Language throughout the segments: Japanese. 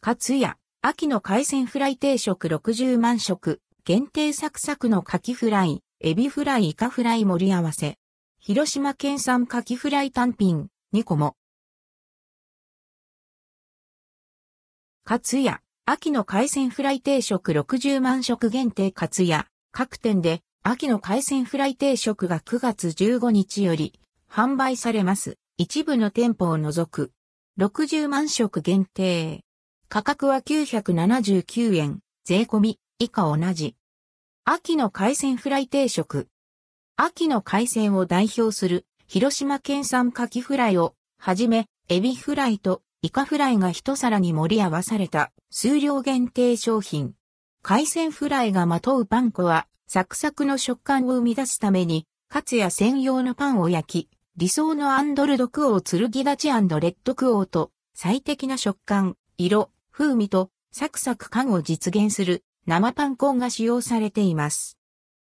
かつや、秋の海鮮フライ定食60万食、限定サクサクのカキフライ、エビフライイカフライ盛り合わせ。広島県産カキフライ単品、2個も。かつや、秋の海鮮フライ定食60万食限定かつや、各店で、秋の海鮮フライ定食が9月15日より、販売されます。一部の店舗を除く。60万食限定。価格は979円、税込み、以下同じ。秋の海鮮フライ定食。秋の海鮮を代表する、広島県産カキフライを、はじめ、エビフライと。イカフライが一皿に盛り合わされた。数量限定商品。海鮮フライがまとうパン粉は、サクサクの食感を生み出すために、カツや専用のパンを焼き、理想のアンドルドクオー剣立ちレッドクオーと。最適な食感、色、風味とサクサク感を実現する生パン粉が使用されています。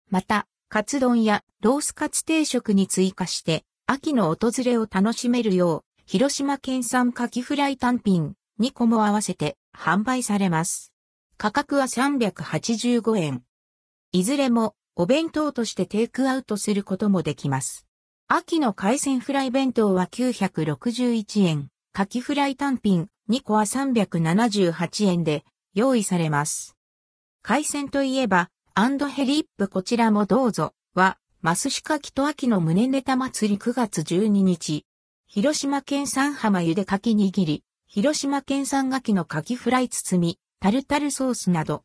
また、カツ丼やロースカツ定食に追加して秋の訪れを楽しめるよう、広島県産カキフライ単品2個も合わせて販売されます。価格は385円。いずれもお弁当としてテイクアウトすることもできます。秋の海鮮フライ弁当は961円。カキフライ単品2個は378円で用意されます。海鮮といえば、 and hellip こちらもどうぞ、はま寿司カキと秋の旨ネタ祭り9月12日。広島県産浜茹でかき握り、広島県産牡蠣のかきフライ包み、タルタルソースなど、